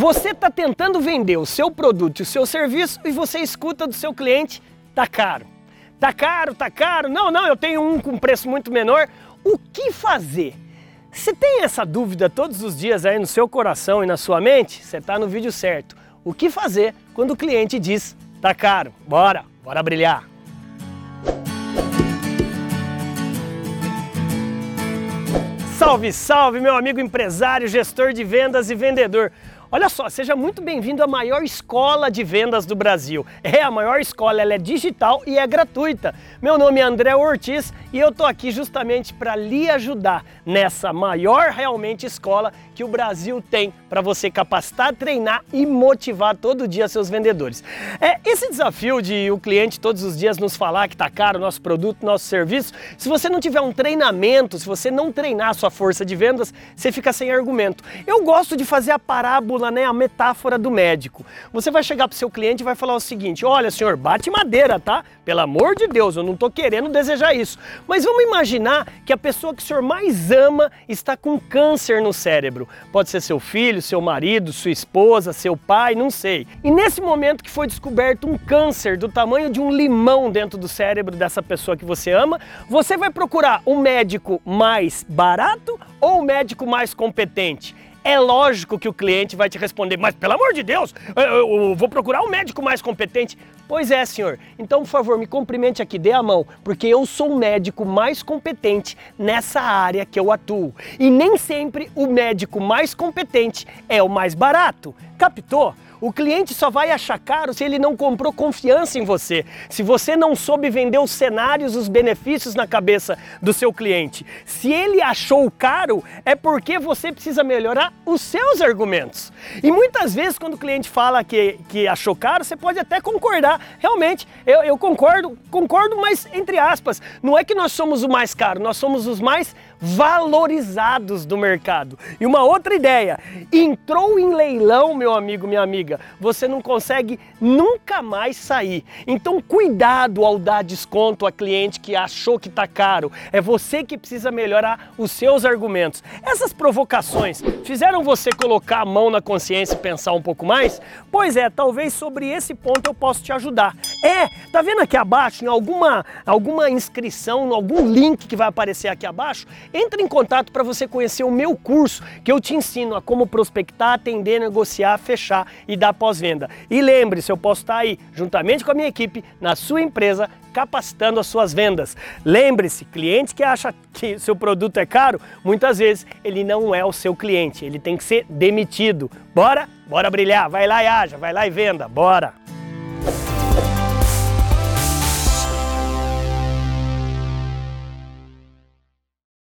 Você está tentando vender o seu produto e o seu serviço e você escuta do seu cliente, tá caro. Tá caro, tá caro. Não, não, eu tenho um com preço muito menor. O que fazer? Se tem essa dúvida todos os dias aí no seu coração e na sua mente, você está no vídeo certo. O que fazer quando o cliente diz tá caro? Bora, bora brilhar. Salve, salve, meu amigo empresário, gestor de vendas e vendedor. Olha só, seja muito bem-vindo à maior escola de vendas do Brasil. É a maior escola, ela é digital e é gratuita. Meu nome é André Ortiz e eu tô aqui justamente para lhe ajudar nessa maior realmente escola que o Brasil tem para você capacitar, treinar e motivar todo dia seus vendedores. É esse desafio de o cliente todos os dias nos falar que tá caro o nosso produto, nosso serviço. Se você não tiver um treinamento, se você não treinar a sua força de vendas, você fica sem argumento. Eu gosto de fazer a parábola né, a metáfora do médico. Você vai chegar para o seu cliente e vai falar o seguinte: olha, senhor, bate madeira, tá? Pelo amor de Deus, eu não estou querendo desejar isso. Mas vamos imaginar que a pessoa que o senhor mais ama está com câncer no cérebro. Pode ser seu filho, seu marido, sua esposa, seu pai, não sei. E nesse momento que foi descoberto um câncer do tamanho de um limão dentro do cérebro dessa pessoa que você ama, você vai procurar um médico mais barato ou um médico mais competente? É lógico que o cliente vai te responder, mas pelo amor de Deus, eu, eu vou procurar um médico mais competente. Pois é, senhor. Então, por favor, me cumprimente aqui, dê a mão, porque eu sou o médico mais competente nessa área que eu atuo. E nem sempre o médico mais competente é o mais barato. Captou? O cliente só vai achar caro se ele não comprou confiança em você, se você não soube vender os cenários, os benefícios na cabeça do seu cliente. Se ele achou caro, é porque você precisa melhorar os seus argumentos. E muitas vezes, quando o cliente fala que, que achou caro, você pode até concordar. Realmente, eu, eu concordo, concordo, mas entre aspas, não é que nós somos o mais caro, nós somos os mais valorizados do mercado. E uma outra ideia, entrou em leilão, meu amigo, minha amiga você não consegue nunca mais sair. Então cuidado ao dar desconto a cliente que achou que está caro. É você que precisa melhorar os seus argumentos. Essas provocações fizeram você colocar a mão na consciência e pensar um pouco mais? Pois é, talvez sobre esse ponto eu possa te ajudar. É, tá vendo aqui abaixo, em alguma, alguma inscrição, algum link que vai aparecer aqui abaixo? Entre em contato para você conhecer o meu curso, que eu te ensino a como prospectar, atender, negociar, fechar e dar pós-venda. E lembre-se, eu posso estar aí, juntamente com a minha equipe, na sua empresa, capacitando as suas vendas. Lembre-se, cliente que acha que seu produto é caro, muitas vezes ele não é o seu cliente, ele tem que ser demitido. Bora? Bora brilhar, vai lá e haja, vai lá e venda, bora!